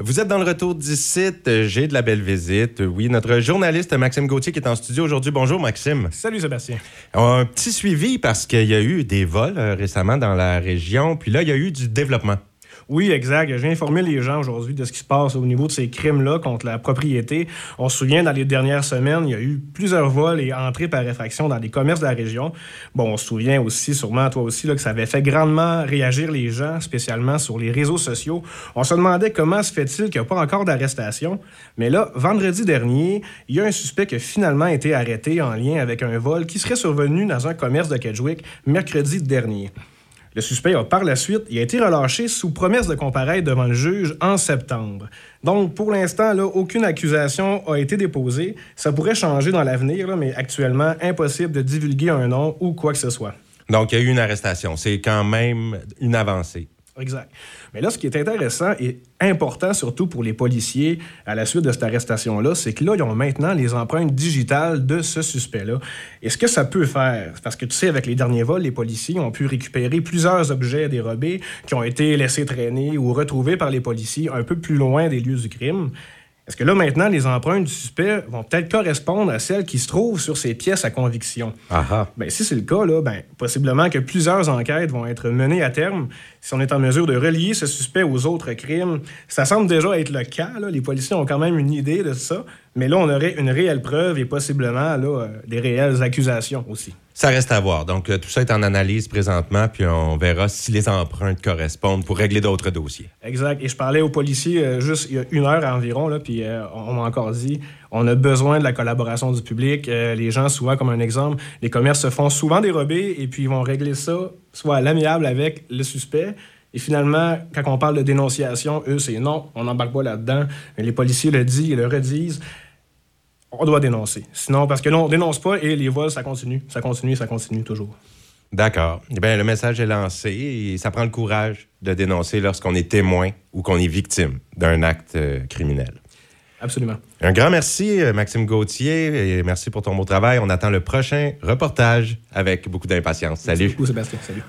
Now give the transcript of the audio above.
Vous êtes dans le retour d'ici, j'ai de la belle visite. Oui, notre journaliste Maxime Gauthier qui est en studio aujourd'hui. Bonjour Maxime. Salut Sébastien. Un petit suivi parce qu'il y a eu des vols euh, récemment dans la région, puis là, il y a eu du développement. Oui, exact. Je viens informer les gens aujourd'hui de ce qui se passe au niveau de ces crimes-là contre la propriété. On se souvient, dans les dernières semaines, il y a eu plusieurs vols et entrées par effraction dans les commerces de la région. Bon, on se souvient aussi, sûrement toi aussi, que ça avait fait grandement réagir les gens, spécialement sur les réseaux sociaux. On se demandait comment se fait-il qu'il n'y a pas encore d'arrestation. Mais là, vendredi dernier, il y a un suspect qui a finalement été arrêté en lien avec un vol qui serait survenu dans un commerce de Kedgewick mercredi dernier. Le suspect a par la suite été relâché sous promesse de comparaître devant le juge en septembre. Donc, pour l'instant, aucune accusation a été déposée. Ça pourrait changer dans l'avenir, mais actuellement, impossible de divulguer un nom ou quoi que ce soit. Donc, il y a eu une arrestation. C'est quand même une avancée. Exact. Mais là, ce qui est intéressant et important, surtout pour les policiers, à la suite de cette arrestation-là, c'est que là, ils ont maintenant les empreintes digitales de ce suspect-là. Et ce que ça peut faire, parce que tu sais, avec les derniers vols, les policiers ont pu récupérer plusieurs objets dérobés qui ont été laissés traîner ou retrouvés par les policiers un peu plus loin des lieux du crime. Est-ce que là, maintenant, les empreintes du suspect vont peut-être correspondre à celles qui se trouvent sur ces pièces à conviction? Ah ben, si c'est le cas, là, ben, possiblement que plusieurs enquêtes vont être menées à terme si on est en mesure de relier ce suspect aux autres crimes. Ça semble déjà être le cas. Là. Les policiers ont quand même une idée de ça. Mais là, on aurait une réelle preuve et possiblement là, euh, des réelles accusations aussi. Ça reste à voir. Donc, euh, tout ça est en analyse présentement, puis on verra si les empreintes correspondent pour régler d'autres dossiers. Exact. Et je parlais aux policiers euh, juste il y a une heure environ, là, puis on m'a encore dit on a besoin de la collaboration du public. les gens, souvent, comme un exemple, les commerces se font souvent dérober et puis ils vont régler ça soit à l'amiable avec le suspect. Et finalement, quand on parle de dénonciation, eux, c'est non, on n'embarque pas là-dedans. Mais les policiers le disent et le redisent on doit dénoncer. Sinon, parce que là, on dénonce pas et les vols, ça continue, ça continue, ça continue toujours. D'accord. Eh bien, le message est lancé et ça prend le courage de dénoncer lorsqu'on est témoin ou qu'on est victime d'un acte euh, criminel. Absolument. Un grand merci, euh, Maxime Gauthier, et merci pour ton beau travail. On attend le prochain reportage avec beaucoup d'impatience. Salut. Merci beaucoup, Sébastien. Salut.